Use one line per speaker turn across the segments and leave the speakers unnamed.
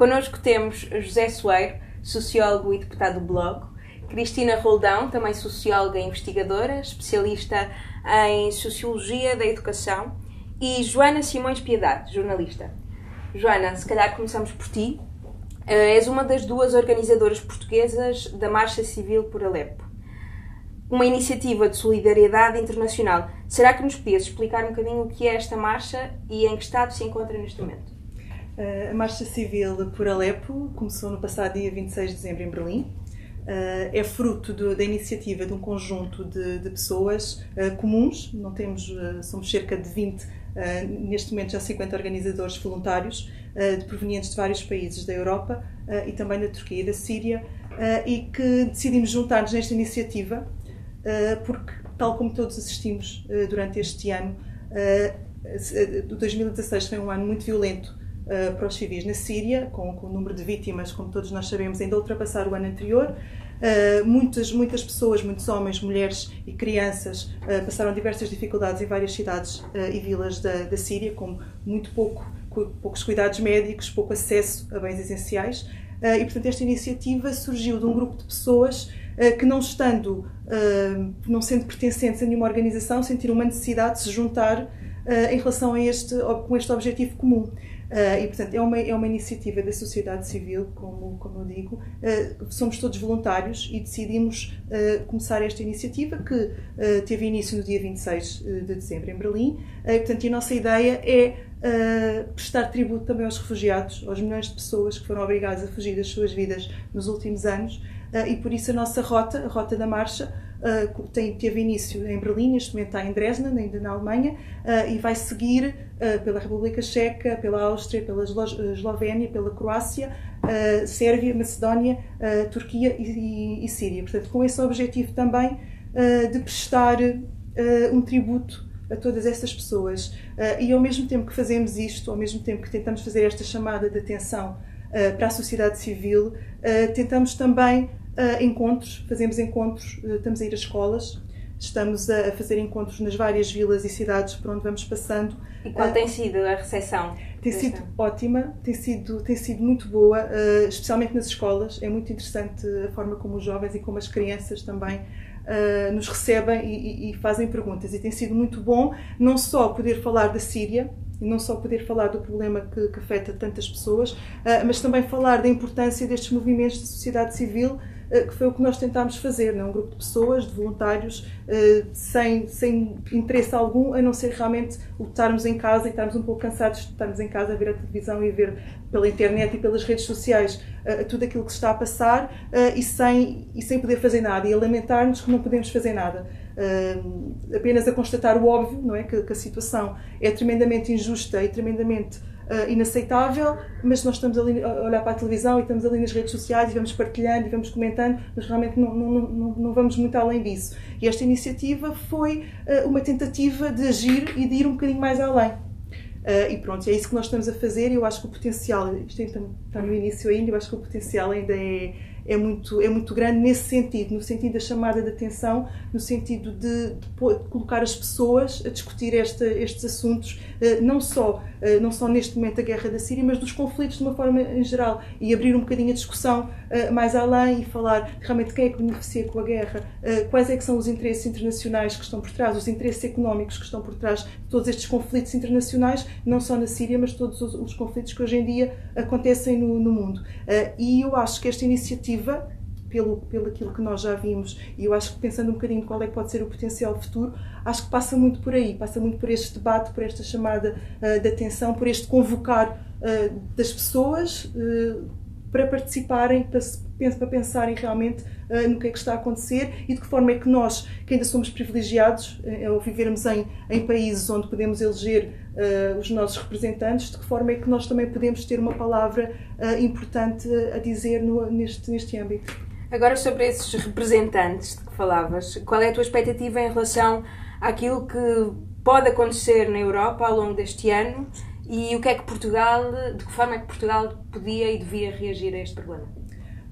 Connosco temos José Soeiro, sociólogo e deputado do Bloco, Cristina Roldão, também socióloga e investigadora, especialista em Sociologia da Educação, e Joana Simões Piedade, jornalista. Joana, se calhar começamos por ti. Eh, és uma das duas organizadoras portuguesas da Marcha Civil por Alepo. Uma iniciativa de solidariedade internacional. Será que nos podias explicar um bocadinho o que é esta marcha e em que estado se encontra neste momento?
A Marcha Civil por Alepo começou no passado dia 26 de dezembro em Berlim. É fruto da iniciativa de um conjunto de, de pessoas comuns, não temos, somos cerca de 20, neste momento já 50 organizadores voluntários, de provenientes de vários países da Europa e também da Turquia e da Síria, e que decidimos juntar-nos nesta iniciativa porque, tal como todos assistimos durante este ano, 2016 foi um ano muito violento uh, para os civis na Síria, com, com, o número de vítimas, como todos nós sabemos, ainda ultrapassar o ano anterior. Uh, muitas, muitas pessoas, muitos homens, mulheres e crianças uh, passaram diversas dificuldades em várias cidades e vilas da, da Síria, como muito pouco, poucos cuidados médicos, pouco acesso a bens essenciais. e, portanto, esta iniciativa surgiu de um grupo de pessoas que não estando, não sendo pertencentes a nenhuma organização, sentiram uma necessidade de se juntar em relação a este, com este objetivo comum. Uh, e, portanto, é uma, é uma iniciativa da sociedade civil, como, como eu digo. Uh, somos todos voluntários e decidimos uh, começar esta iniciativa, que teve início no dia 26 de dezembro em Berlim. e, portanto, a nossa ideia é prestar tributo também aos refugiados, aos milhões de pessoas que foram obrigadas a fugir das suas vidas nos últimos anos. e por isso a nossa rota, a rota da marcha, uh, tem, teve início em Berlim, neste momento está em Dresden, ainda na Alemanha, uh, e vai seguir uh, pela República Checa, pela Áustria, pela Eslovénia, pela Croácia, Sérvia, Macedónia, Turquia e, e, e, Síria. Portanto, com esse objetivo também de prestar um tributo a todas essas pessoas. E ao mesmo tempo que fazemos isto, ao mesmo tempo que tentamos fazer esta chamada de atenção para a sociedade civil, tentamos também uh, encontros, fazemos encontros, uh, estamos a ir às escolas, estamos a, fazer encontros nas várias vilas e cidades por onde vamos passando.
E qual uh, tem sido a recepção?
Tem sido ano? ótima, tem sido, tem sido muito boa, especialmente nas escolas. É muito interessante a forma como os jovens e como as crianças também nos recebem e, e, e, fazem perguntas. E tem sido muito bom não só poder falar da Síria, e não só poder falar do problema que, que afeta tantas pessoas, uh, mas também falar da importância destes movimentos de sociedade civil que foi o que nós tentámos fazer, né? um grupo de pessoas, de voluntários, eh, sem, sem interesse algum, a não ser realmente o estarmos em casa e estarmos um pouco cansados de estarmos em casa a ver a televisão e ver pela internet e pelas redes sociais eh, tudo aquilo que se está a passar e sem, e sem poder fazer nada e a lamentar-nos que não podemos fazer nada. Apenas a constatar o óbvio, não é? Que, que, a situação é tremendamente injusta e tremendamente uh, inaceitável, mas nós estamos ali a olhar para a televisão e estamos ali nas redes sociais e vamos partilhando e vamos comentando, mas realmente não, não, não, não vamos muito além disso. E esta iniciativa foi uh, uma tentativa de agir e de ir um bocadinho mais além. Uh, e pronto, é isso que nós estamos a fazer e eu acho que o potencial, isto está, está no início ainda, eu acho que o potencial ainda é, é muito, é muito grande nesse sentido, no sentido da chamada de atenção, no sentido de, de colocar as pessoas a discutir esta, estes assuntos, eh, não só, eh, não só neste momento da guerra da Síria, mas dos conflitos de uma forma em geral, e abrir um bocadinho a discussão eh, mais além e falar realmente quem é que beneficia com a guerra, quais é que são os interesses internacionais que estão por trás, os interesses económicos que estão por trás de todos estes conflitos internacionais, não só na Síria, mas todos os, os conflitos que hoje em dia acontecem no, no mundo. E eu acho que esta iniciativa pelo, pelo aquilo que nós já vimos e eu acho que pensando um bocadinho qual é que pode ser o potencial futuro, acho que passa muito por aí, passa muito por este debate, por esta chamada uh, de atenção, por este convocar uh, das pessoas uh, para participarem, para, para pensarem realmente uh, no que é que está a acontecer e de que forma é que nós, que ainda somos privilegiados uh, ao vivermos em, em países onde podemos eleger uh, os nossos representantes, de que forma é que nós também podemos ter uma palavra importante a dizer no, neste, neste âmbito.
Agora, sobre esses representantes de que falavas, qual é a tua expectativa em relação àquilo que pode acontecer na Europa ao longo deste ano e o que é que Portugal, de que forma é que Portugal podia e devia reagir a este problema?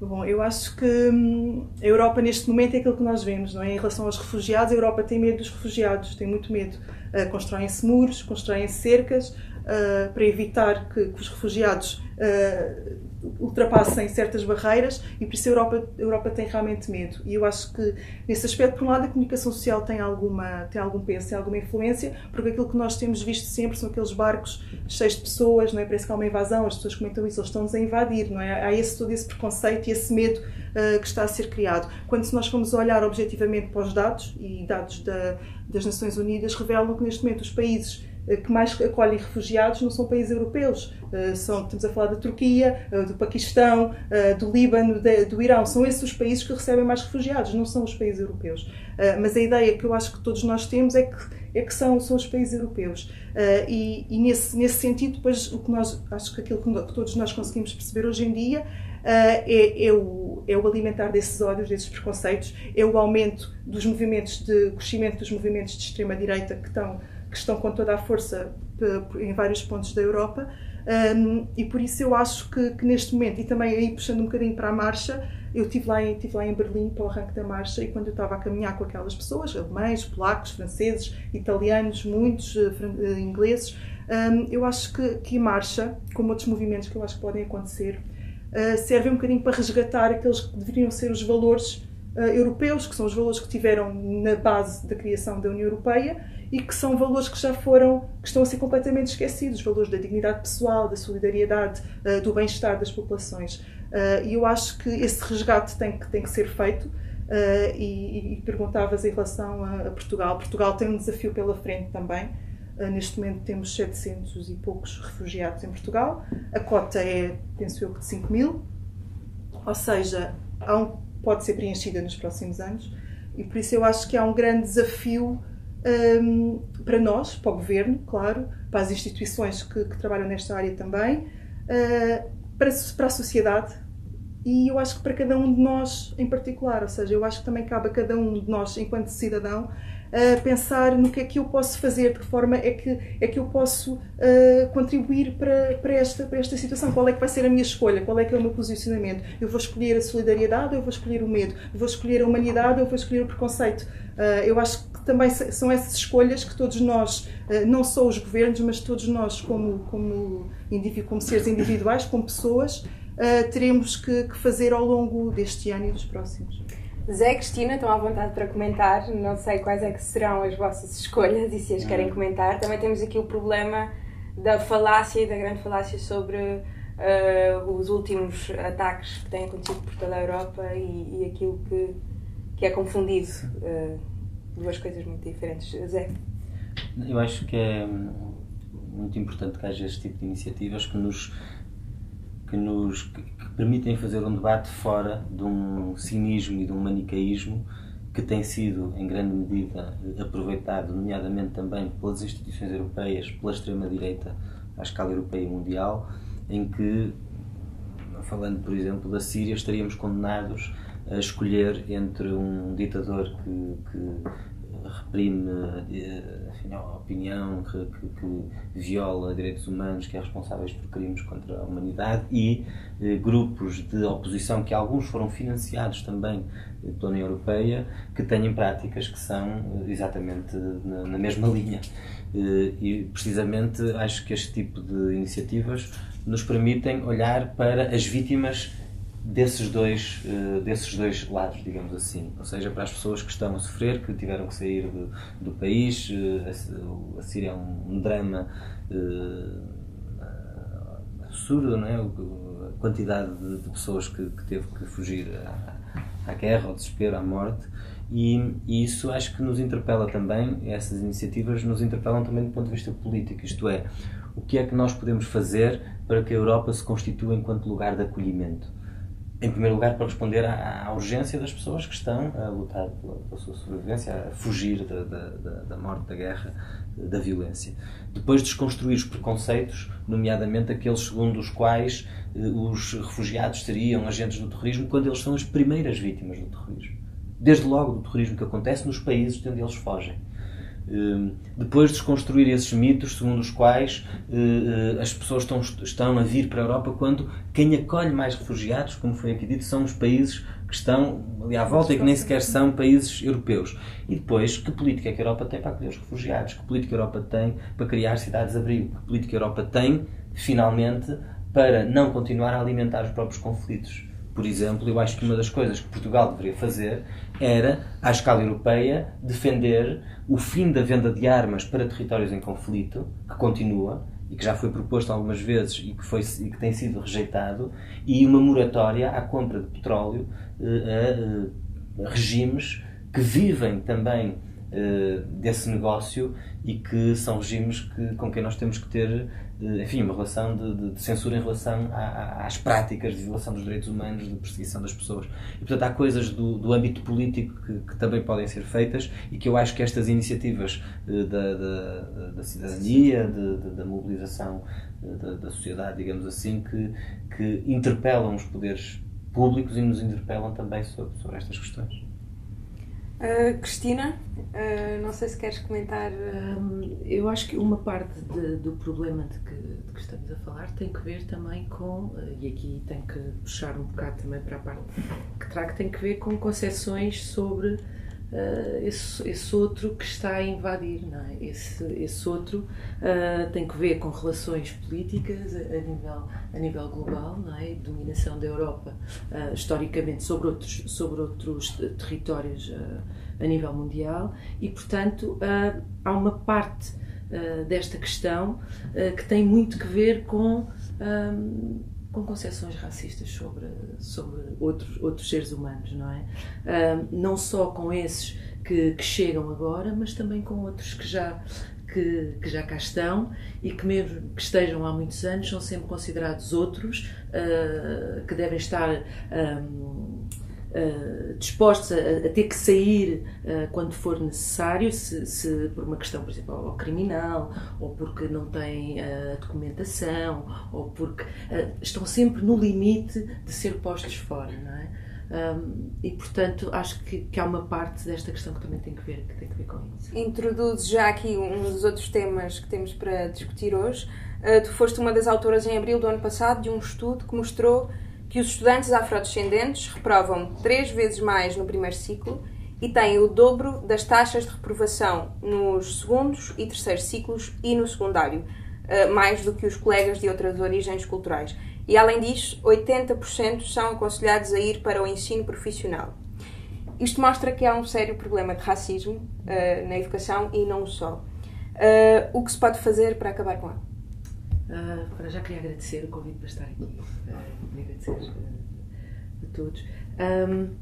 Bom, eu acho que hum, a Europa neste momento é aquilo que nós vemos, não é? Em relação aos refugiados, a Europa tem medo dos refugiados, tem muito medo. Uh, constroem-se muros, constroem-se cercas, uh, para evitar que, os refugiados uh, ultrapassem certas barreiras e por isso a Europa, a Europa tem realmente medo. E eu acho que, nesse aspecto, por um lado, a comunicação social tem, alguma, tem algum peso, tem alguma influência, porque aquilo que nós temos visto sempre são aqueles barcos cheios de pessoas, não é? parece que há uma invasão, as pessoas comentam isso, eles estão-nos a invadir, não é? Há esse, todo esse preconceito e esse medo uh, que está a ser criado. Quando se nós formos olhar objetivamente para os dados, e dados da, das Nações Unidas revelam que neste momento os países que mais acolhem refugiados não são países europeus. Eh, são, estamos a falar da Turquia, eh, do Paquistão, do Líbano, do Irão. São esses os países que recebem mais refugiados, não são os países europeus. Mas a ideia que eu acho que todos nós temos é que, é que são, são os países europeus. E, e nesse, nesse sentido, depois, o que nós, acho que aquilo que todos nós conseguimos perceber hoje em dia é, é, o, é o alimentar desses ódios, desses preconceitos, é o aumento dos movimentos de crescimento dos movimentos de extrema-direita que estão que estão com toda a força em vários pontos da Europa. Um, e por isso eu acho que, que, neste momento, e também aí puxando um bocadinho para a marcha, eu estive lá, em, estive lá em Berlim para o arranque da marcha e quando eu estava a caminhar com aquelas pessoas, alemães, polacos, franceses, italianos, muitos, uh, uh, ingleses, um, eu acho que, que a marcha, como outros movimentos que eu acho que podem acontecer, uh, serve um bocadinho para resgatar aqueles que deveriam ser os valores europeus, que são os valores que tiveram na base da criação da União Europeia e que são valores que já foram, que estão a ser completamente esquecidos, os valores da dignidade pessoal, da solidariedade, uh, do bem-estar das populações. Uh, e eu acho que esse resgate tem que, tem que ser feito. Uh, e, e, perguntavas em relação a, Portugal. Portugal tem um desafio pela frente também. neste momento temos 700 e poucos refugiados em Portugal. A cota é, penso eu, de 5 mil. Ou seja, um, pode ser preenchida nos próximos anos. E por isso eu acho que há um grande desafio um, para nós, para o governo, claro, para as instituições que, que trabalham nesta área também, uh, para, para a sociedade. E eu acho que para cada um de nós em particular, ou seja, eu acho que também cabe a cada um de nós, enquanto cidadão, uh, pensar no que é que eu posso fazer, de que forma é que, é que eu posso uh, contribuir para, para, esta, para esta situação, qual é que vai ser a minha escolha, qual é que é o meu posicionamento. Eu vou escolher a solidariedade eu vou escolher o medo? Eu vou escolher a humanidade eu vou escolher o preconceito? Uh, eu acho que também são essas escolhas que todos nós, não só os governos, mas todos nós como, como, como seres individuais, como pessoas, teremos que fazer ao longo deste ano e dos próximos.
Zé e Cristina estão à vontade para comentar. Não sei quais é que serão as vossas escolhas e se as querem comentar. Também temos aqui o problema da falácia e da grande falácia sobre uh, os últimos ataques que têm acontecido por toda a Europa e, e aquilo que, que é confundido. Uh, duas coisas muito diferentes. Zé?
Eu acho que é muito importante que haja este tipo de iniciativas que nos que nos que, permitem fazer um debate fora de um cinismo e de um manicaísmo que tem sido, em grande medida, aproveitado, nomeadamente também pelas instituições europeias, pela extrema-direita à escala europeia e mundial, em que, falando, por exemplo, da Síria, estaríamos condenados a escolher entre um ditador que, que reprime a opinião, que, que, que, viola direitos humanos, que é responsáveis por crimes contra a humanidade e eh, grupos de oposição, que alguns foram financiados também eh, pela União Europeia, que têm práticas que são eh, exatamente na, na mesma linha. Eh, e precisamente acho que este tipo de iniciativas nos permitem olhar para as vítimas desses dois, uh, desses dois lados, digamos assim. Ou seja, para as pessoas que estão a sofrer, que tiveram que sair do, do país, uh, a, Síria é um, um drama uh, absurdo, não é? A quantidade de, de pessoas que, que, teve que fugir à, à, guerra, ao desespero, à morte. E, e, isso acho que nos interpela também, essas iniciativas nos interpelam também do ponto de vista político, isto é, o que é que nós podemos fazer para que a Europa se constitua enquanto lugar de acolhimento em primeiro lugar, para responder à, à, urgência das pessoas que estão a lutar pela, pela sua sobrevivência, a fugir da, da, da, morte, da guerra, da violência. Depois, desconstruir os preconceitos, nomeadamente aqueles segundo os quais eh, os refugiados seriam agentes do terrorismo, quando eles são as primeiras vítimas do terrorismo. Desde logo do terrorismo que acontece nos países de onde eles fogem. Hum, depois desconstruir esses mitos segundo os quais eh, eh, as pessoas estão, estão a vir para a Europa quando quem acolhe mais refugiados, como foi aqui dito, são os países que estão ali à volta e que nem sequer são países europeus. E depois, que política é que a Europa tem para acolher os refugiados? Que política a Europa tem para criar cidades-abrigo? Que política a Europa tem, finalmente, para não continuar a alimentar os próprios conflitos? Por exemplo, eu acho que uma das coisas que Portugal deveria fazer era, à escala europeia, defender o fim da venda de armas para territórios em conflito, que continua, e que já foi proposto algumas vezes e que, foi, e que tem sido rejeitado, e uma moratória à compra de petróleo eh, a, a regimes que vivem também eh, desse negócio e que são regimes que, com quem nós temos que ter enfim, uma relação de, de censura em relação a, às práticas de violação dos direitos humanos, de perseguição das pessoas. E, portanto, há coisas do, do âmbito político que, que, também podem ser feitas e que eu acho que estas iniciativas eh, da, da, da cidadania, de, de, da mobilização eh, da, da, sociedade, digamos assim, que, que interpelam os poderes públicos e nos interpelam também sobre, sobre estas questões.
Uh, Cristina, uh, não sei se queres comentar.
Um, eu acho que uma parte de, do problema de que, de que, estamos a falar tem que ver também com, uh, e aqui tem que puxar um bocado também para a parte que trago, tem que ver com concepções sobre uh, esse, esse, outro que está a invadir, não é? Esse, esse outro uh, tem que ver com relações políticas a, a, nível, a nível global, não é? Dominação da Europa uh, historicamente sobre outros, sobre outros territórios a nível mundial e, portanto, há uma parte desta questão que tem muito que ver com com concepções racistas sobre, sobre outros, outros seres humanos, não é? Não só com esses que, que, chegam agora, mas também com outros que já, que, que, já cá estão e que, mesmo que estejam há muitos anos, são sempre considerados outros, uh, que devem estar. Um, Uh, dispostos a, a, ter que sair uh, quando for necessário, se, se, por uma questão, por exemplo, ou criminal, ou porque não têm uh, documentação, ou porque estão sempre no limite de ser postos fora, não é? Um, e portanto acho que, que, há uma parte desta questão que também tem que ver que tem que ver com isso.
Introduz já aqui um dos outros temas que temos para discutir hoje. tu foste uma das autoras em abril do ano passado de um estudo que mostrou que os estudantes afrodescendentes reprovam três vezes mais no primeiro ciclo e têm o dobro das taxas de reprovação nos segundos e terceiros ciclos e no secundário, eh, mais do que os colegas de outras origens culturais. E além disso, 80% são aconselhados a ir para o ensino profissional. Isto mostra que há um sério problema de racismo uh, na educação e não só. Uh, o que se pode fazer para acabar com ele?
Para já queria agradecer o convite para estar aqui, uh, agradecer uh, a todos. Um,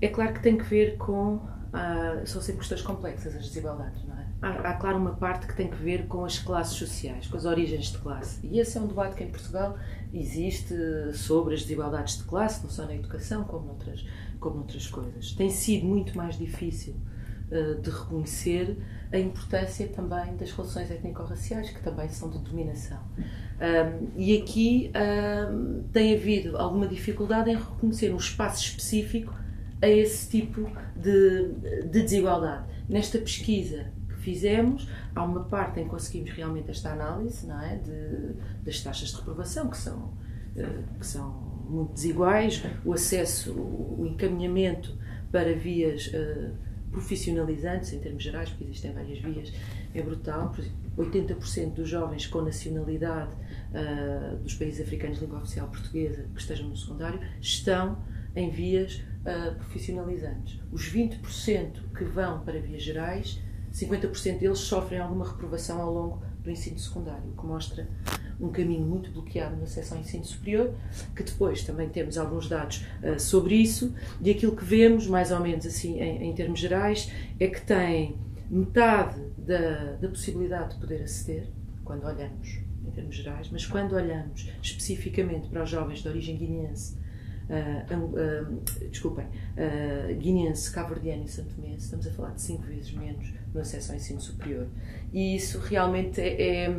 é claro que tem que ver com. Uh, são sempre questões complexas as desigualdades, não é? Há, há, claro, uma parte que tem que ver com as classes sociais, com as origens de classe. E esse é um debate que em Portugal existe sobre as desigualdades de classe, não só na educação, como noutras, como noutras coisas. Tem sido muito mais difícil de reconhecer a importância também das relações étnico-raciais, que também são de dominação. Um, e aqui um, tem havido alguma dificuldade em reconhecer um espaço específico a esse tipo de, de desigualdade. Nesta pesquisa que fizemos, há uma parte em que conseguimos realmente esta análise não é, de, das taxas de reprovação, que são, uh, que são muito desiguais, o acesso, o encaminhamento para vias. Profissionalizantes em termos gerais, porque existem várias vias, é brutal. Por exemplo, 80% dos jovens com nacionalidade uh, dos países africanos de língua oficial portuguesa que estejam no secundário estão em vias uh, profissionalizantes. Os 20% que vão para vias gerais, 50% deles sofrem alguma reprovação ao longo do ensino secundário, o que mostra um caminho muito bloqueado acesso ao ensino superior, que depois também temos alguns dados uh, sobre isso, e aquilo que vemos, mais ou menos assim em, em termos gerais, é que tem metade da, da possibilidade de poder aceder, quando olhamos em termos gerais, mas quando olhamos especificamente para os jovens de origem guineense, uh, uh, desculpem, uh, guineense, cabo-verdiano e santomense, estamos a falar de cinco vezes menos no acesso ao ensino superior. E isso realmente é, é,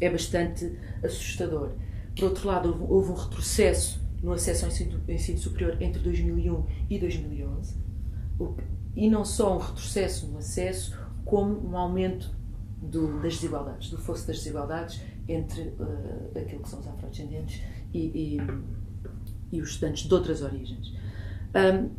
é bastante assustador. Por outro lado, houve, houve, um retrocesso no acesso ao ensino, ensino superior entre 2001 e 2011. E não só um retrocesso no acesso, como um aumento do, das desigualdades, do fosso das desigualdades entre uh, aquilo que são os afrodescendentes e, e, e, os estudantes de outras origens. Um,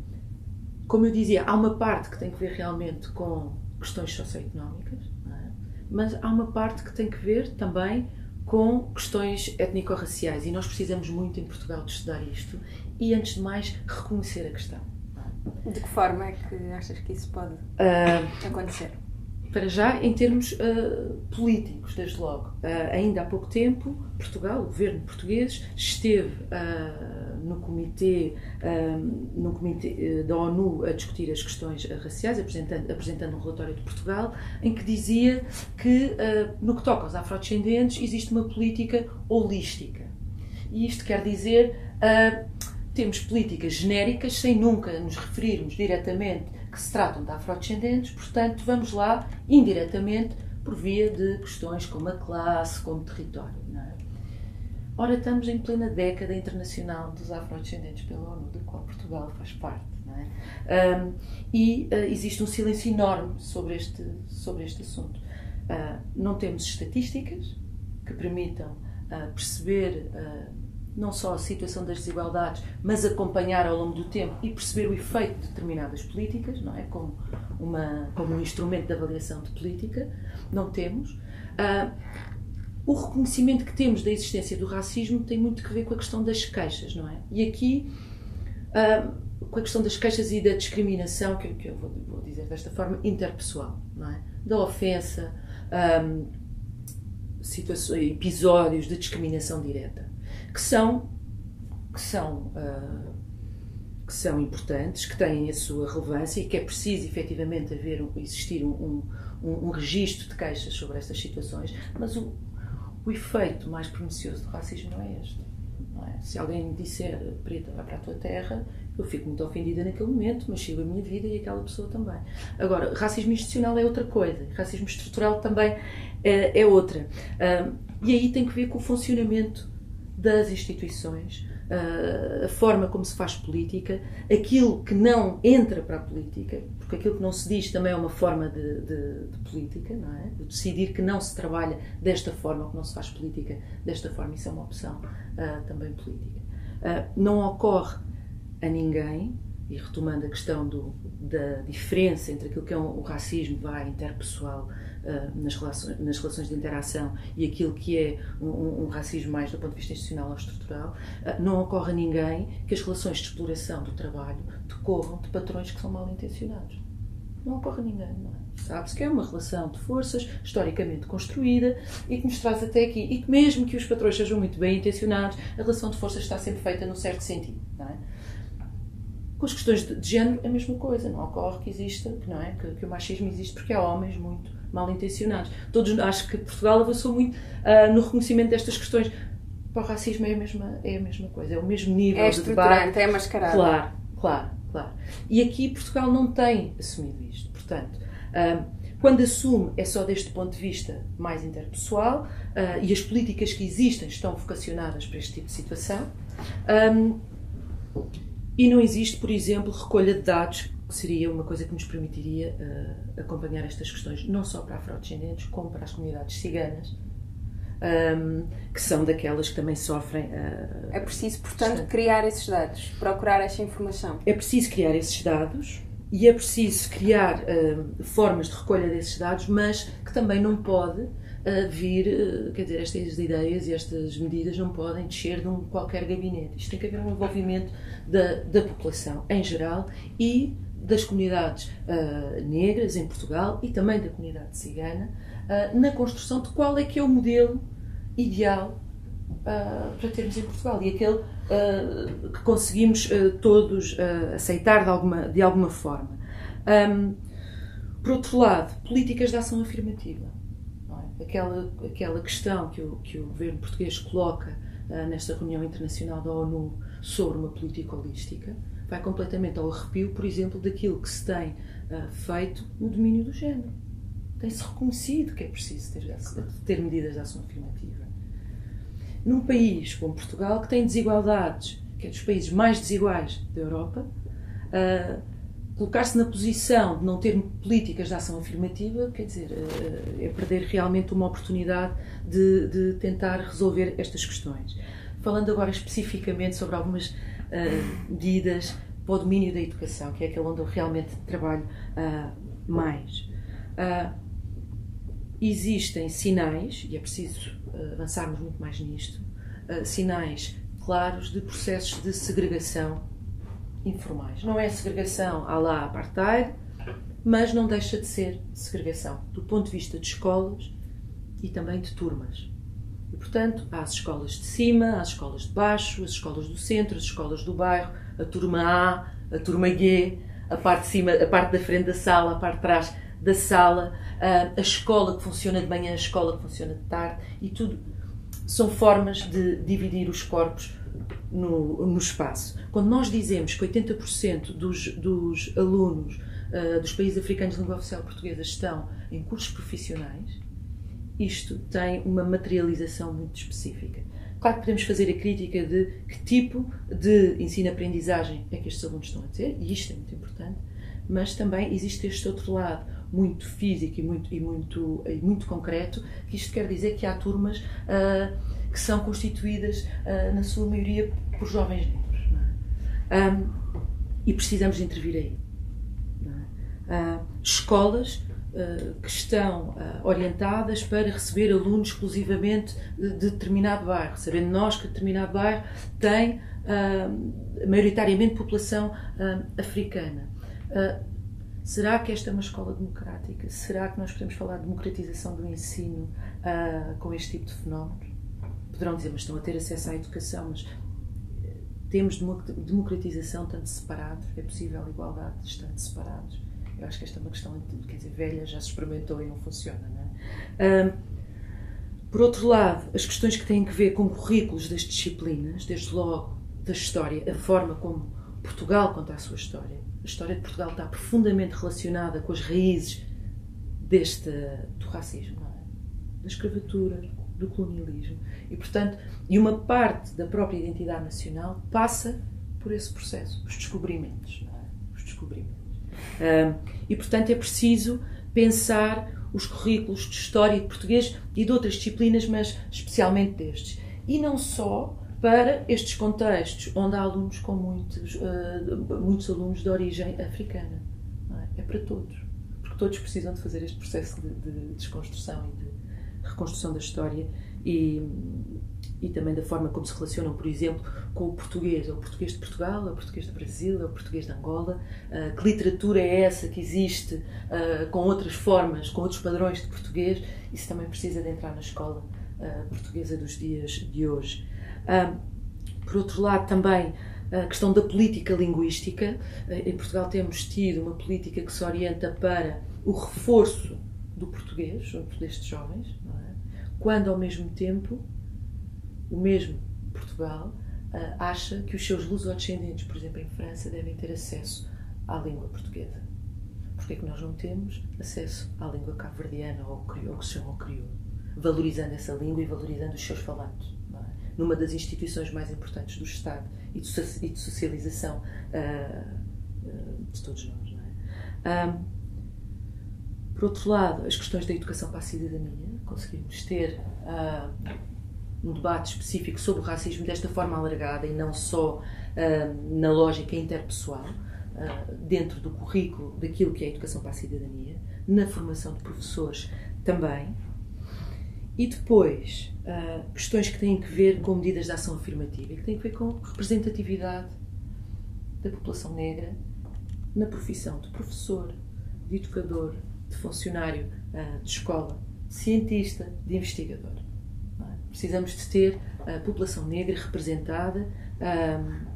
como eu dizia, há uma parte que tem que ver realmente com questões socioeconómicas, é? mas há uma parte que tem que ver também com questões étnico-raciais e nós precisamos muito em Portugal de estudar isto e, antes de mais, reconhecer a questão.
De que forma é que achas que isso pode uh, acontecer?
Para já, em termos uh, políticos, desde logo. Uh, ainda há pouco tempo, Portugal, o governo português, esteve no comitê, no comitê da ONU a discutir as questões raciais, apresentando, apresentando um relatório de Portugal, em que dizia que, no que toca aos afrodescendentes, existe uma política holística. E isto quer dizer temos políticas genéricas sem nunca nos referirmos diretamente que se tratam de afrodescendentes, portanto, vamos lá indiretamente por via de questões como a classe, como território. Ora, estamos em plena década internacional dos afrodescendentes pela ONU, da qual Portugal faz parte. Não é? Um, e uh, existe um silêncio enorme sobre este, sobre este assunto. Uh, não temos estatísticas que permitam uh, perceber não só a situação das desigualdades, mas acompanhar ao longo do tempo e perceber o efeito de determinadas políticas, não é? Como, uma, como um instrumento de avaliação de política, não temos. Uh, o reconhecimento que temos da existência do racismo tem muito que ver com a questão das queixas, não é? E aqui, uh, com a questão das queixas e da discriminação, que, que eu vou, vou, dizer desta forma, interpessoal, não é? Da ofensa, um, ah, situações, episódios de discriminação direta que são, que são, uh, que são importantes, que têm a sua relevância e que é preciso efetivamente haver, existir um, um, um registro de queixas sobre estas situações, mas o, o efeito mais pernicioso do racismo não é este. Não é? Se alguém me disser, preta, vai para a tua terra, eu fico muito ofendida naquele momento, mas sigo a minha vida e aquela pessoa também. Agora, racismo institucional é outra coisa, racismo estrutural também é, é outra. Uh, e aí tem que ver com o funcionamento das instituições, a forma como se faz política, aquilo que não entra para a política, porque aquilo que não se diz também é uma forma de, de, de política, não é? De decidir que não se trabalha desta forma, que não se faz política desta forma, isso é uma opção uh, também política. Uh, não ocorre a ninguém, e retomando a questão do, da diferença entre aquilo que é um, o racismo vai interpessoal uh, nas, relações, nas relações de interação e aquilo que é um, um, racismo mais do ponto de vista institucional ou estrutural, uh, não ocorre a ninguém que as relações de exploração do trabalho decorram de patrões que são mal intencionados. Não ocorre a ninguém, não é? Sabe-se que é uma relação de forças historicamente construída e que nos traz até aqui. E que, mesmo que os patrões sejam muito bem intencionados, a relação de forças está sempre feita num certo sentido, não é? Com as questões de, de género, a mesma coisa. Não ocorre que exista, que, não é? Que, que, o machismo existe porque há homens muito mal intencionados. Todos, acho que Portugal avançou muito uh, no reconhecimento destas questões. Para o racismo é a mesma, é a mesma coisa, é o mesmo nível
é
de debate.
É mascarado.
Claro, claro, claro. E aqui Portugal não tem assumido isto. Portanto, uh, quando assume, é só deste ponto de vista mais interpessoal uh, e as políticas que existem estão vocacionadas para este tipo de situação. Um, e não existe, por exemplo, recolha de dados, seria uma coisa que nos permitiria uh, acompanhar estas questões, não só para afrodescendentes, como para as comunidades ciganas, um, ehm, que são daquelas que também sofrem. Uh,
é preciso, portanto, criar esses dados, procurar essa informação.
É preciso criar esses dados e é preciso criar uh, formas de recolha desses dados, mas que também não pode a vir, eh, quer dizer, estas ideias e estas medidas não podem descer de um qualquer gabinete. Isto tem que haver um envolvimento da, da população em geral e das comunidades uh, negras em Portugal e também da comunidade cigana uh, na construção de qual é que é o modelo ideal uh, para termos em Portugal e aquele que conseguimos todos aceitar de alguma, de alguma forma. Um, por outro lado, políticas de ação afirmativa aquela, aquela questão que o, que o governo português coloca nesta reunião internacional da ONU sobre uma política holística vai completamente ao arrepio, por exemplo, daquilo que se tem uh, feito no domínio do género. Tem-se reconhecido que é preciso ter, ter medidas de ação afirmativa. Num país como Portugal, que tem desigualdades, que é dos países mais desiguais da Europa, uh, colocar-se na posição de não ter políticas de ação afirmativa, quer dizer, eh, é perder realmente uma oportunidade de, de tentar resolver estas questões. Falando agora especificamente sobre algumas uh, medidas para o domínio da educação, que é aquele onde eu realmente trabalho uh, mais. Uh, existem sinais, e é preciso avançarmos muito mais nisto, sinais claros de processos de segregação informais. Não é segregação à la apartheid, mas não deixa de ser segregação do ponto de vista de escolas e também de turmas. Portanto, há as escolas de cima, as escolas de baixo, as escolas do centro, as escolas do bairro, a turma A, a turma G, a parte de cima, a parte da frente da sala, a parte de trás da sala, a escola que funciona de manhã, a escola que funciona de tarde, e tudo são formas de dividir os corpos no, no espaço. Quando nós dizemos que 80% dos, dos alunos uh, dos países africanos de língua oficial portuguesa estão em cursos profissionais, isto tem uma materialização muito específica. Claro que podemos fazer a crítica de que tipo de ensino-aprendizagem é que estes alunos estão a ter, e isto é muito importante, mas também existe este outro lado muito físico e muito, e muito, e muito concreto, que isto quer dizer que há turmas uh, que são constituídas, uh, na sua maioria, por jovens negros. É? Um, e precisamos intervir aí. Uh, escolas uh, que estão uh, orientadas para receber alunos exclusivamente de, de, determinado bairro, sabendo nós que determinado bairro tem maioritariamente população africana. Será que esta é uma escola democrática? Será que nós podemos falar de democratização do ensino com este tipo de fenómenos? Poderão dizer, mas estão a ter acesso à educação, mas temos democratização tanto separados? É possível igualdade estando separados? Eu acho que esta é uma questão, quer dizer, velha, já se experimentou e não funciona, não é? Um, por outro lado, as questões que têm a ver com currículos das disciplinas, desde logo da história, a forma como Portugal conta a sua história. A história de Portugal está profundamente relacionada com as raízes deste, do racismo, é? da escravatura, do colonialismo. E, portanto, e uma parte da própria identidade nacional passa por esse processo, os descobrimentos, não é? Os descobrimentos e, portanto, é preciso pensar os currículos de História e de Português e de outras disciplinas, mas especialmente destes. E não só para estes contextos onde há alunos com muitos, uh, muitos alunos de origem africana. É? é? para todos. Porque todos precisam de fazer este processo de, de desconstrução e de reconstrução da história e, e também da forma como se relacionam, por exemplo, com o português. É o português de Portugal, é o português do Brasil, é o português de Angola. Uh, que literatura é essa que existe uh, com outras formas, com outros padrões de português? Isso também precisa de entrar na escola uh, portuguesa dos dias de hoje. por outro lado, também a questão da política linguística. Em Portugal temos tido uma política que se orienta para o reforço do português junto destes jovens, é? quando ao mesmo tempo o mesmo Portugal uh, acha que os seus luso-descendentes, por exemplo, em França, devem ter acesso à língua portuguesa. Porquê é que nós não temos acesso à língua cabo-verdiana ou que se chama o crioulo? Valorizando essa língua e valorizando os seus falantes. É? Numa das instituições mais importantes do Estado e de, socialização uh, de todos nós. É? Um, por outro lado, as questões da educação para a cidadania, conseguimos ter uh, um debate específico sobre o racismo desta forma alargada e não só uh, na lógica interpessoal, uh, dentro do currículo daquilo que é a educação para a cidadania, na formação de professores também. E depois, uh, questões que têm que ver com medidas de ação afirmativa e que têm que ver com representatividade da população negra na profissão de professor, de educador, de funcionário de escola, de cientista, de investigador. Precisamos de ter a população negra representada um,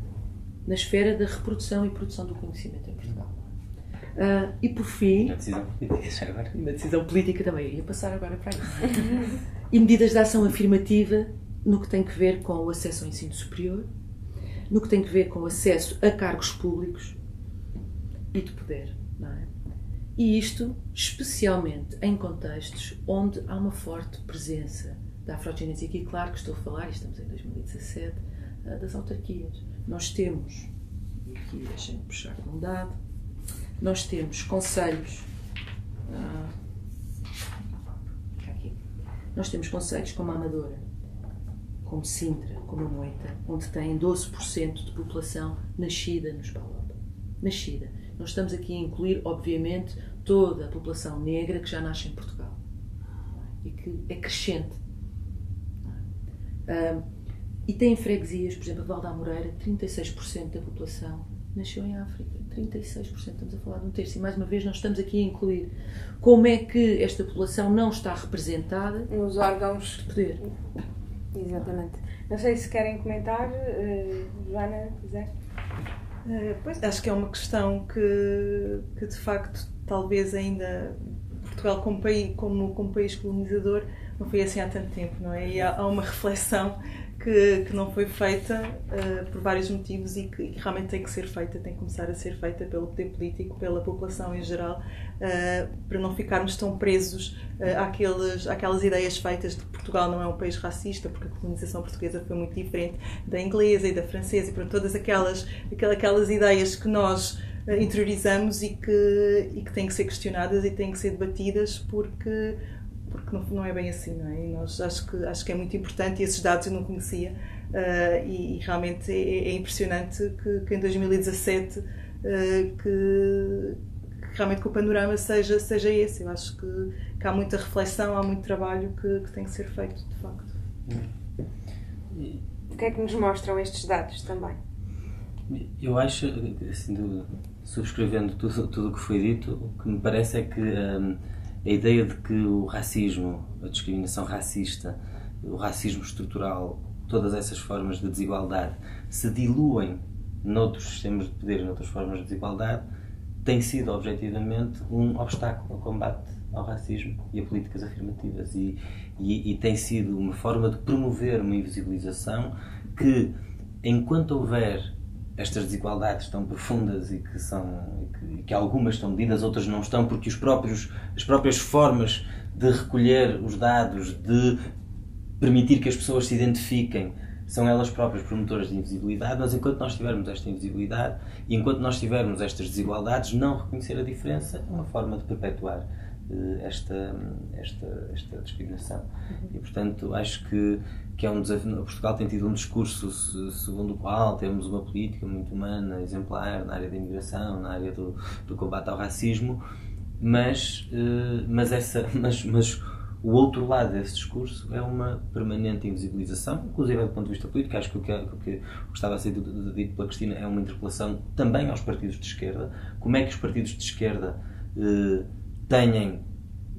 na esfera da reprodução e produção do conhecimento em Portugal. Uh, e por fim.
Na decisão política, agora.
Na decisão política também. Eu ia passar agora para isso. e medidas de ação afirmativa no que tem que ver com o acesso ao ensino superior, no que tem que ver com o acesso a cargos públicos e de poder. É? E isto, especialmente em contextos onde há uma forte presença da afrogenesia. Aqui, claro que estou a falar, estamos em 2017, ah, das autarquias. Nós temos, e aqui deixem-me puxar um dado, nós temos conselhos. Ah, aqui, nós temos conselhos como a Amadora, como Sintra, como a Moita, onde têm 12% de população nascida nos Palop. nascida. Nós estamos aqui a incluir, obviamente, toda a população negra que já nasce em Portugal e que é crescente. Um, e tem freguesias, por exemplo, a Val da Moreira, 36% da população nasceu em África. 36%, estamos a falar de um terço. E mais uma vez, nós estamos aqui a incluir como é que esta população não está representada
nos órgãos
de poder.
Exatamente. Não sei se querem comentar, uh, Joana, quiser.
Uh, pois, acho que é uma questão que, que de facto, talvez ainda Portugal como país, como, como país colonizador não foi assim há tanto tempo, não é? E há, há uma reflexão que, que não foi feita uh, por vários motivos e que, que, realmente tem que ser feita, tem que começar a ser feita pelo poder político, pela população em geral, uh, para não ficarmos tão presos uh, àqueles, àquelas ideias feitas de que Portugal não é um país racista, porque a colonização portuguesa foi muito diferente da inglesa e da francesa, e para todas aquelas, aquelas ideias que nós interiorizamos e que, e que têm que ser questionadas e têm que ser debatidas porque porque não, não é bem assim, não é? E nós acho que acho que é muito importante e esses dados eu não conhecia uh, e, e, realmente é, é impressionante que, que, em 2017 uh, que, que, realmente que o panorama seja seja esse. Eu acho que, que há muita reflexão, há muito trabalho que, que tem que ser feito, de facto.
O que é que nos mostram estes dados também?
Eu acho, assim, subscrevendo tudo o que foi dito, o que me parece é que um, a ideia de que o racismo, a discriminação racista, o racismo estrutural, todas essas formas de desigualdade se diluem noutros sistemas de poder noutras formas de desigualdade, tem sido objetivamente um obstáculo ao combate ao racismo e a políticas afirmativas. E, e, e tem sido uma forma de promover uma invisibilização que, enquanto houver estas desigualdades tão profundas e que são que, que, algumas estão medidas, outras não estão, porque os próprios, as próprias formas de recolher os dados, de permitir que as pessoas se identifiquem, são elas próprias promotoras de invisibilidade, mas enquanto nós tivermos esta invisibilidade e enquanto nós tivermos estas desigualdades, não reconhecer a diferença é uma forma de perpetuar uh, esta, esta, esta discriminação. E, portanto, acho que que é um desafio. Portugal tem tido um discurso segundo o qual temos uma política muito humana, exemplar na área da imigração, na área do, do combate ao racismo, mas, eh, mas, essa, mas, mas o outro lado desse discurso é uma permanente invisibilização, inclusive do ponto de vista político. Acho que o que, o que estava a ser dito pela Cristina é uma interpelação também aos partidos de esquerda. Como é que os partidos de esquerda eh, têm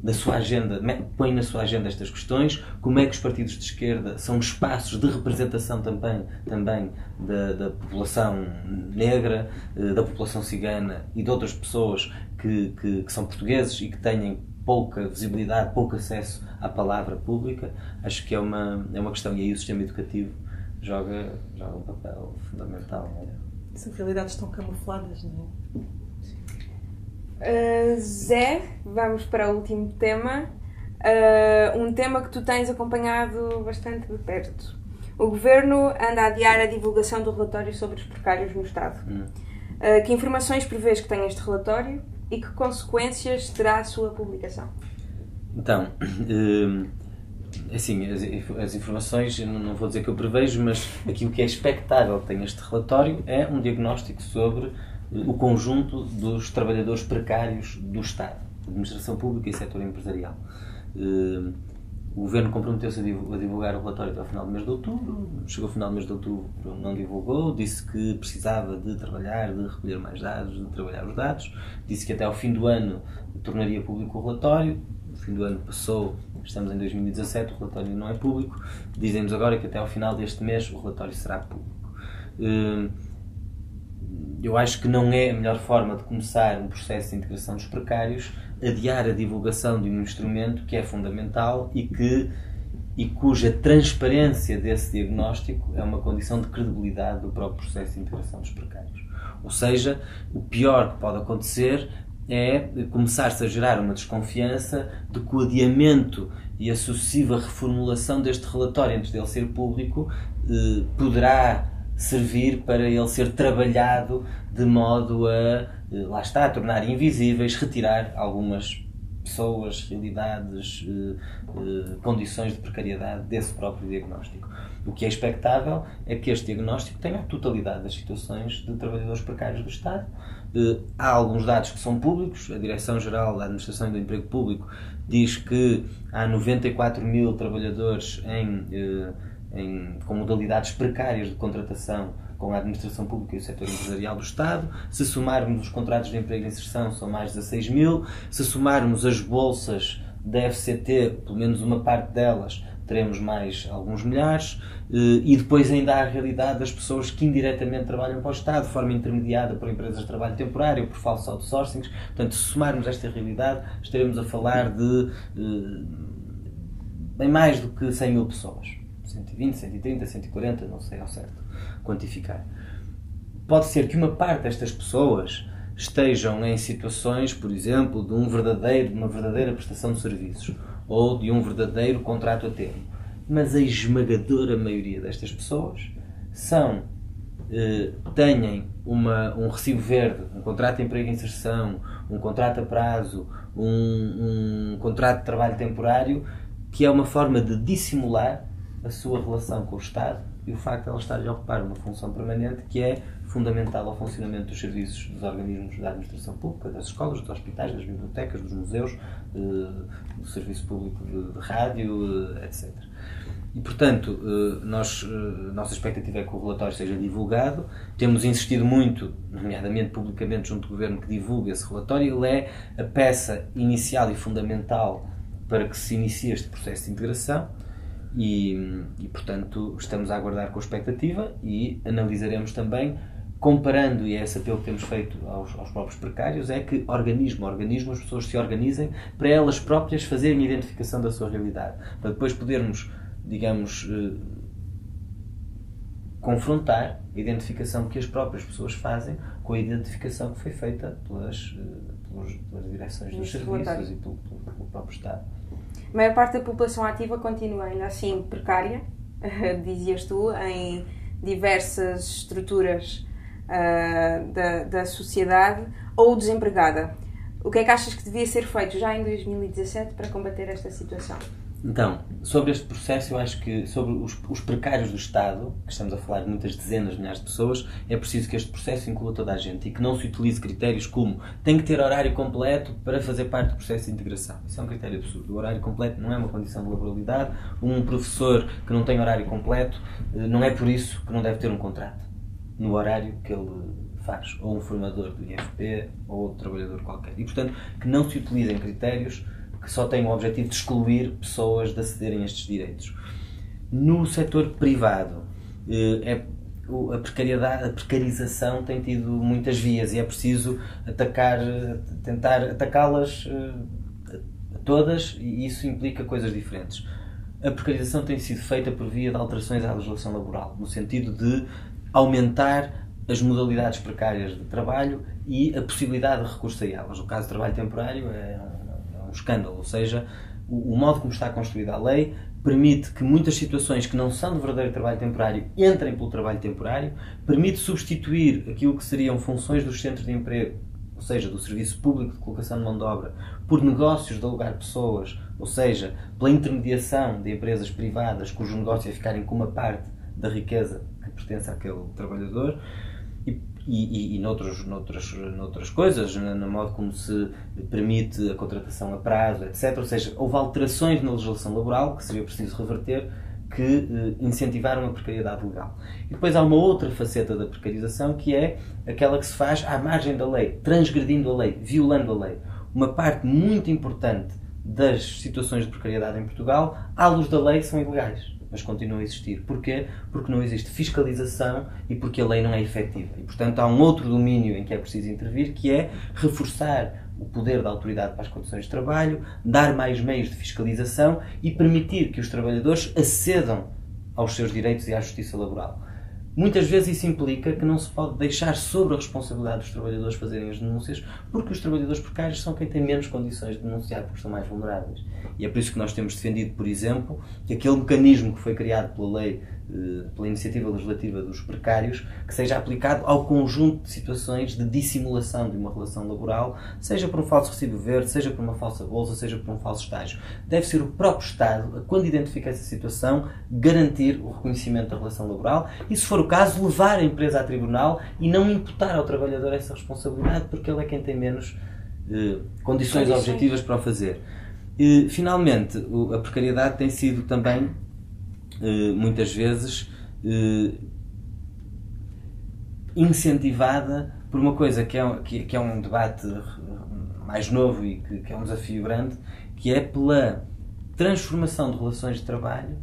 na sua agenda, põe na sua agenda estas questões, como é que os partidos de esquerda são espaços de representação também, também da, da população negra, eh, da população cigana e de outras pessoas que, que, que, são portugueses e que têm pouca visibilidade, pouco acesso à palavra pública, acho que é uma, é uma questão e aí o sistema educativo joga, joga um papel fundamental.
São realidades tão camufladas, não é?
Uh, Zé, vamos para o último tema. Uh, um tema que tu tens acompanhado bastante de perto. O governo anda a adiar a divulgação do relatório sobre os precários no Estado. Hum. Uh, que informações prevês que tem este relatório e que consequências terá a sua publicação?
Então, assim, as, as, informações, não vou dizer que eu prevejo, mas aquilo que é expectável que tenha este relatório é um diagnóstico sobre o conjunto dos trabalhadores precários do Estado, administração pública e setor empresarial. Eh, o Governo comprometeu-se a divulgar o relatório até ao final do mês de outubro, chegou ao final do mês de outubro, não divulgou, disse que precisava de trabalhar, de recolher mais dados, de trabalhar os dados, disse que até ao fim do ano tornaria público o relatório, o fim do ano passou, estamos em 2017, o relatório não é público, dizem-nos agora que até ao final deste mês o relatório será público. Eu acho que não é a melhor forma de começar um processo de integração dos precários adiar a divulgação de um instrumento que é fundamental e que e cuja transparência desse diagnóstico é uma condição de credibilidade do próprio processo de integração dos precários. Ou seja, o pior que pode acontecer é começar-se a gerar uma desconfiança de que o adiamento e a sucessiva reformulação deste relatório antes dele ser público eh, poderá servir para ele ser trabalhado de modo a, eh, lá está, a tornar invisíveis, retirar algumas pessoas, realidades, eh, eh, condições de precariedade desse próprio diagnóstico. O que é expectável é que este diagnóstico tenha a totalidade das situações de trabalhadores precários do Estado. Há alguns dados que são públicos, a Direção-Geral da Administração do Emprego Público diz que há 94 mil trabalhadores em, em, com modalidades precárias de contratação com a administração pública e o setor empresarial do Estado. Se somarmos os contratos de emprego e inserção, são mais de 16 mil. Se somarmos as bolsas da FCT, pelo menos uma parte delas, teremos mais alguns milhares. Eh, e depois ainda há a realidade das pessoas que indiretamente trabalham para o Estado, de forma intermediada por empresas de trabalho temporário, por falsos outsourcings. Portanto, se somarmos esta realidade, estaremos a falar de eh, bem mais do que 100 mil pessoas. 120, 130, 140, não sei ao certo quantificar. Pode ser que uma parte destas pessoas estejam em situações, por exemplo, de um verdadeiro, de uma verdadeira prestação de serviços ou de um verdadeiro contrato a termo. Mas a esmagadora maioria destas pessoas são eh, têm uma, um recibo verde, um contrato de emprego e inserção, um contrato a prazo, um, um contrato de trabalho temporário, que é uma forma de dissimular a sua relação com o Estado e o facto de ela estar a ocupar uma função permanente que é fundamental ao funcionamento dos serviços dos organismos da administração pública, das escolas, dos hospitais, das bibliotecas, dos museus, eh, do serviço público de, rádio, eh, etc. E, portanto, eh, nós, nossa expectativa é que o relatório seja divulgado. Temos insistido muito, nomeadamente publicamente junto do Governo, que divulgue esse relatório. Ele é a peça inicial e fundamental para que se inicie este processo de integração e, e, portanto, estamos a aguardar com expectativa e analisaremos também, comparando, e é esse apelo que temos feito aos, aos próprios precários, é que organismo a organismo as pessoas se organizem para elas próprias fazerem a identificação da sua realidade, para depois podermos, digamos, eh, confrontar a identificação que as próprias pessoas fazem com a identificação que foi feita pelas, eh, pelas, pelas direções dos serviços e pelo, pelo próprio Estado.
A maior parte da população ativa continua ainda assim precária, dizias tu, em diversas estruturas uh, da, da sociedade ou desempregada. O que é que achas que devia ser feito já em 2017 para combater esta situação?
Então, sobre este processo, eu acho que sobre os, os, precários do Estado, que estamos a falar de muitas dezenas de milhares de pessoas, é preciso que este processo inclua toda a gente e que não se utilize critérios como tem que ter horário completo para fazer parte do processo de integração. Isso é um critério absurdo. O horário completo não é uma condição de laboralidade. Um professor que não tem horário completo, eh, não é por isso que não deve ter um contrato no horário que ele faz. Ou um formador do IFP, ou outro trabalhador qualquer. E, portanto, que não se utilizem critérios que só tem o objetivo de excluir pessoas de acederem a estes direitos. No setor privado, eh, é, a, precariedade, a precarização tem tido muitas vias e é preciso atacar, tentar atacá-las eh, todas e isso implica coisas diferentes. A precarização tem sido feita por via de alterações à legislação laboral, no sentido de aumentar as modalidades precárias de trabalho e a possibilidade de recurso a elas. O caso de trabalho temporário é um escândalo. Ou seja, o, o modo como está construída a lei permite que muitas situações que não são de verdadeiro trabalho temporário entrem pelo trabalho temporário, permite substituir aquilo que seriam funções dos centros de emprego, ou seja, do serviço público de colocação de mão de obra, por negócios de alugar pessoas, ou seja, pela intermediação de empresas privadas cujo negócio é ficarem com uma parte da riqueza que pertence àquele trabalhador e, e, e noutros, noutras, noutras coisas, no modo como se permite a contratação a prazo, etc. Ou seja, houve alterações na legislação laboral que seria preciso reverter que eh, incentivaram a precariedade legal. E depois há uma outra faceta da precarização que é aquela que se faz à margem da lei, transgredindo a lei, violando a lei. Uma parte muito importante das situações de precariedade em Portugal, à luz da lei, são ilegais mas continuam a existir. Porquê? Porque não existe fiscalização e porque a lei não é efetiva. E, portanto, há um outro domínio em que é preciso intervir, que é reforçar o poder da autoridade para as condições de trabalho, dar mais meios de fiscalização e permitir que os trabalhadores acedam aos seus direitos e à justiça laboral. Muitas vezes isso implica que não se pode deixar sobre a responsabilidade dos trabalhadores fazerem as denúncias, porque os trabalhadores precários são quem tem menos condições de denunciar porque são mais vulneráveis. E é por isso que nós temos defendido, por exemplo, que aquele mecanismo que foi criado pela lei pela iniciativa legislativa dos precários, que seja aplicado ao conjunto de situações de dissimulação de uma relação laboral, seja por um falso recibo verde, seja por uma falsa bolsa, seja por um falso estágio. Deve ser o próprio Estado, quando identifica essa situação, garantir o reconhecimento da relação laboral e, se for o caso, levar a empresa a tribunal e não imputar ao trabalhador essa responsabilidade, porque ele é quem tem menos eh, condições, objetivas para o fazer. E, finalmente, a precariedade tem sido também eh, muitas vezes eh, incentivada por uma coisa que é, que, é um debate mais novo e que, que, é um desafio grande, que é pela transformação de relações de trabalho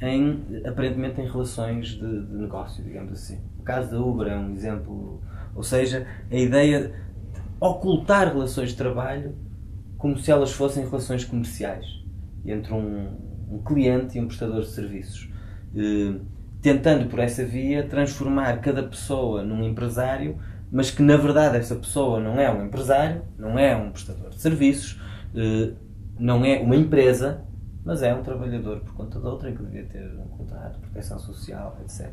em, aparentemente em relações de, de negócio, digamos assim. O caso da Uber é um exemplo, ou seja, a ideia de ocultar relações de trabalho como se elas fossem relações comerciais entre um, um cliente e um prestador de serviços, eh, tentando por essa via transformar cada pessoa num empresário, mas que na verdade essa pessoa não é um empresário, não é um prestador de serviços, eh, não é uma empresa, mas é um trabalhador por conta de outra que devia ter um contrato proteção social, etc.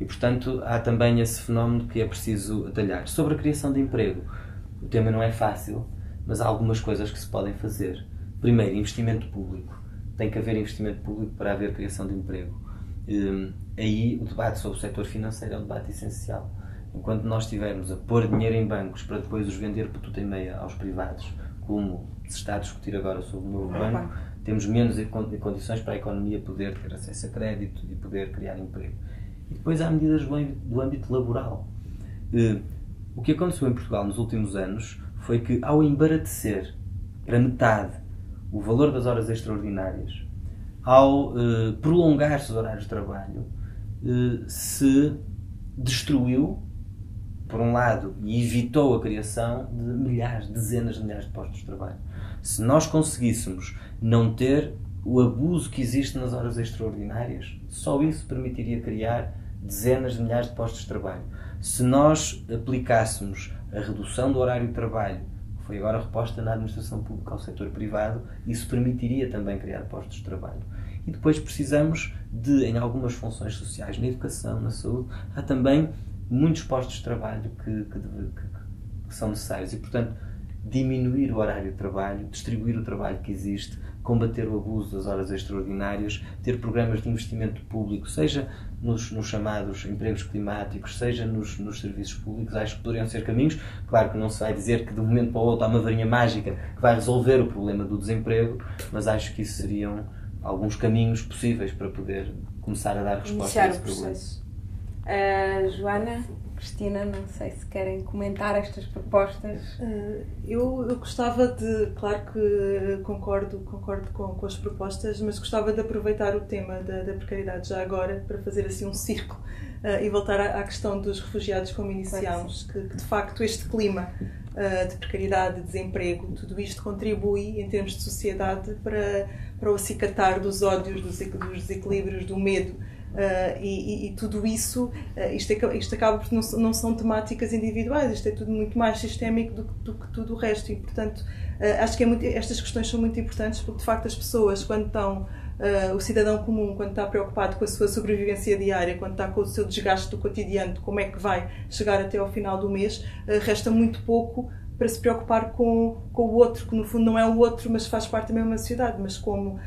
E portanto há também esse fenómeno que é preciso atalhar. Sobre a criação de emprego, o tema não é fácil, mas há algumas coisas que se podem fazer. Primeiro, investimento público tem que haver investimento público para haver criação de emprego. Hum, aí o debate sobre o setor financeiro é um debate essencial. Enquanto nós estivermos a pôr dinheiro em bancos para depois os vender por tudo em meia aos privados, como se está a discutir agora sobre o novo banco, temos menos condições para a economia poder ter acesso a crédito e poder criar emprego. E depois há medidas do âmbito laboral. Hum, o que aconteceu em Portugal nos últimos anos foi que, ao embaratecer para metade o valor das horas extraordinárias, ao eh, prolongar-se os horários de trabalho, eh, se destruiu, por um lado, e evitou a criação de milhares, dezenas de milhares de postos de trabalho. Se nós conseguíssemos não ter o abuso que existe nas horas extraordinárias, só isso permitiria criar dezenas de milhares de postos de trabalho. Se nós aplicássemos a redução do horário de trabalho foi agora reposta na administração pública ao setor privado, isso permitiria também criar postos de trabalho. E depois precisamos de, em algumas funções sociais, na educação, na saúde, há também muitos postos de trabalho que, que, que, que são necessários e, portanto, diminuir o horário de trabalho, distribuir o trabalho que existe, combater o abuso das horas extraordinárias, ter programas de investimento público, seja nos, nos chamados empregos climáticos, seja nos, nos, serviços públicos, acho que poderiam ser caminhos. Claro que não se vai dizer que de um momento para o outro há uma varinha mágica que vai resolver o problema do desemprego, mas acho que isso seriam alguns caminhos possíveis para poder começar a dar resposta Iniciar a esse problema.
Uh, Joana? Cristina, não sei se querem comentar estas propostas.
Uh, eu, eu, gostava de, claro que concordo, concordo com, com, as propostas, mas gostava de aproveitar o tema da, da precariedade já agora para fazer assim um círculo uh, e voltar à, à, questão dos refugiados como iniciámos, que, que, de facto este clima uh, de precariedade, de desemprego, tudo isto contribui em termos de sociedade para, para o acicatar dos ódios, dos, dos desequilíbrios, do medo Uh, e, e, tudo isso, uh, isto, é, isto acaba por não, não são temáticas individuais, isto é tudo muito mais sistémico do, do que tudo o resto. E, portanto, uh, acho que é muito, estas questões são muito importantes porque, de facto, as pessoas, quando estão, o cidadão comum, quando está preocupado com a sua sobrevivência diária, quando está com o seu desgaste do cotidiano, de como é que vai chegar até ao final do mês, resta muito pouco para se preocupar com, com o outro, que no fundo não é o outro, mas faz parte da mesma sociedade, mas como uh,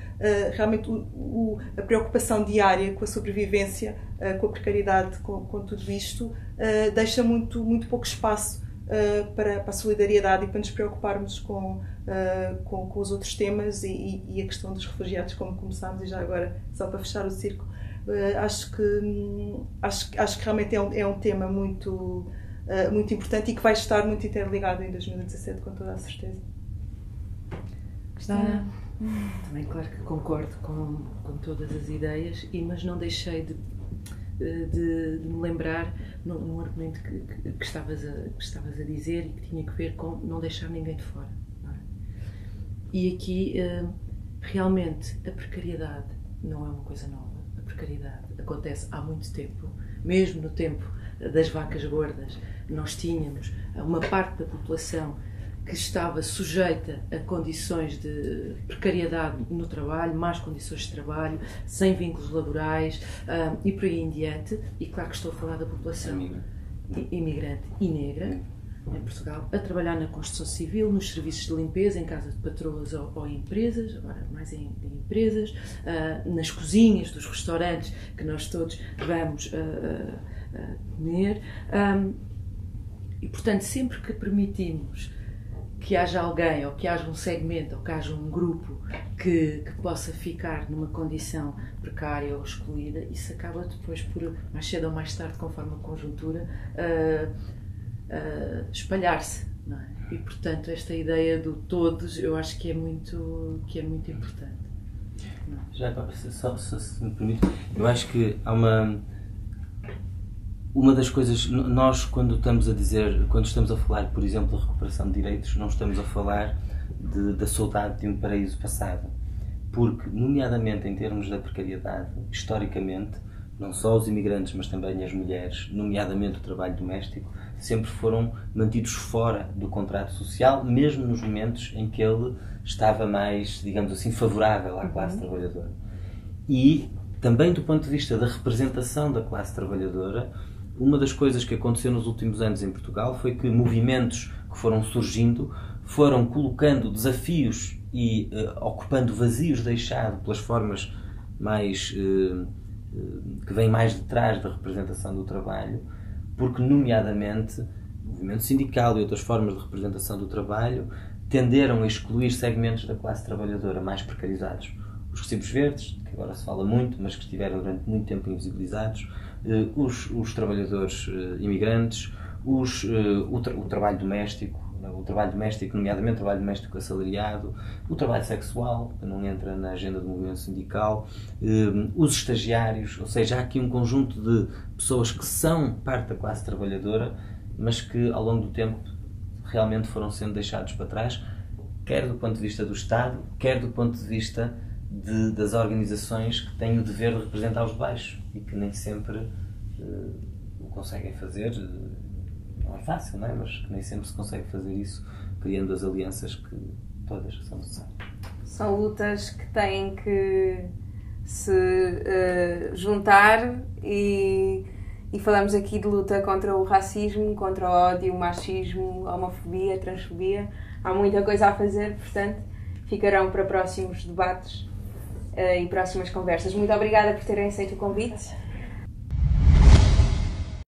realmente o, o, a preocupação diária com a sobrevivência, uh, com a precariedade, com, com tudo isto, uh, deixa muito, muito pouco espaço para, para, a solidariedade e para nos preocuparmos com, com, com, os outros temas e, e, a questão dos refugiados, como começámos, e já agora, só para fechar o círculo, acho, que, hum, acho, acho que realmente é um, é um tema muito uh, muito importante e que vai estar muito interligado em 2017, com toda a certeza.
Ah, também, claro que concordo com, com todas as ideias, e, mas não deixei de, de, de me lembrar num, num argumento que, que, que, estavas a, que estavas a dizer e que tinha que ver com não deixar ninguém de fora. É? E aqui, uh, realmente, a precariedade não é uma coisa nova. A precariedade acontece há muito tempo, mesmo no tempo das vacas gordas, nós tínhamos uma parte da população que estava sujeita a condições de precariedade no trabalho, más condições de trabalho, sem vínculos laborais uh, e por aí em diante. E claro que estou a falar da população imigrante e negra em Portugal, a trabalhar na construção civil, nos serviços de limpeza, em casa de patroas ou, ou em empresas, agora mais em, em empresas, uh, nas cozinhas dos restaurantes que nós todos vamos uh, comer. Um, e, portanto, sempre que permitimos que haja alguém, ou que haja um segmento, ou que haja um grupo que, que, possa ficar numa condição precária ou excluída, isso acaba depois por, mais cedo ou mais tarde, conforme a conjuntura, uh, uh, espalhar-se. É? E, portanto, esta ideia do todos, eu acho que é muito, que é muito importante.
Já agora, se, só, se me permite, eu acho que há uma uma das coisas, nós quando estamos a dizer, quando estamos a falar, por exemplo, da recuperação de direitos, não estamos a falar de, da saudade de um paraíso passado. Porque, nomeadamente em termos da precariedade, historicamente, não só os imigrantes, mas também as mulheres, nomeadamente o trabalho doméstico, sempre foram mantidos fora do contrato social, mesmo nos momentos em que ele estava mais, digamos assim, favorável à classe uhum. trabalhadora. E também do ponto de vista da representação da classe trabalhadora, uma das coisas que aconteceu nos últimos anos em Portugal foi que movimentos que foram surgindo foram colocando desafios e uh, ocupando vazios deixados pelas formas mais uh, uh, que vêm mais de trás da representação do trabalho, porque nomeadamente o movimento sindical e outras formas de representação do trabalho tenderam a excluir segmentos da classe trabalhadora mais precarizados. Os recibos verdes, que agora se fala muito, mas que estiveram durante muito tempo invisibilizados, os, os trabalhadores eh, imigrantes, os, eh, o, tra o, trabalho doméstico, né, o trabalho doméstico, nomeadamente o trabalho doméstico assalariado, o trabalho sexual, que não entra na agenda do movimento sindical, os estagiários, ou seja, há aqui um conjunto de pessoas que são parte da classe trabalhadora, mas que ao longo do tempo realmente foram sendo deixados para trás, quer do ponto de vista do Estado, quer do ponto de vista de, das organizações que têm o dever de representar os de baixo e que nem sempre uh, o conseguem fazer. Não é fácil, não é? Mas nem sempre se consegue fazer isso criando as alianças que todas são necessárias.
São lutas que têm que se uh, juntar e, e falamos aqui de luta contra o racismo, contra o ódio, o machismo, a homofobia, a transfobia. Há muita coisa a fazer, portanto, ficarão para próximos debates uh, e próximas conversas. Muito obrigada por terem aceito o convite.